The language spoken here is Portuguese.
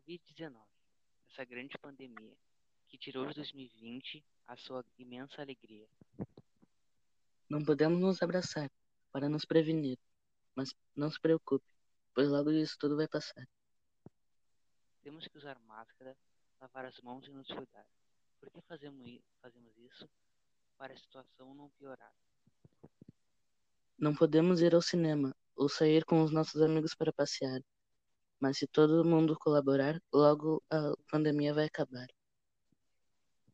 Covid-19, essa grande pandemia que tirou de 2020 a sua imensa alegria. Não podemos nos abraçar para nos prevenir, mas não se preocupe, pois logo isso tudo vai passar. Temos que usar máscara, lavar as mãos e nos cuidar. Por que fazemos isso? Para a situação não piorar. Não podemos ir ao cinema ou sair com os nossos amigos para passear, mas se todo mundo colaborar, logo a pandemia vai acabar.